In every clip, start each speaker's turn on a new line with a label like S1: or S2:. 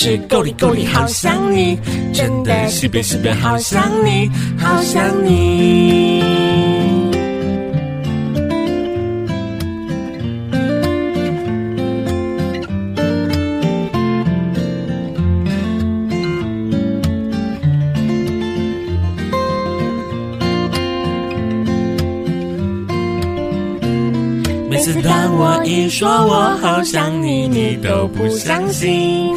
S1: 是够力够力好想你，真的西边西边好想你，好想你。每次当我一说我好想你，你都不相信，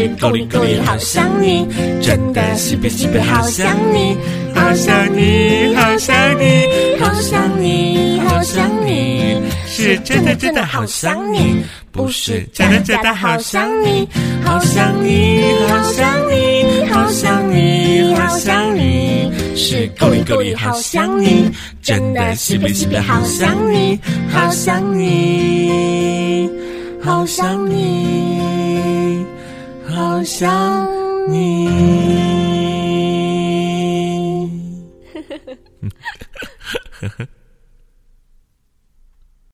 S1: 是够力够力好想你，真的西北西北好想你，好想你，好想你，好想你，好想你，是真的真的好想你，不是假的假的好想你，好想你，好想你，好想你，好想你，是够力够力好想你，真的西北西北好想你，好想你，好想你，想你。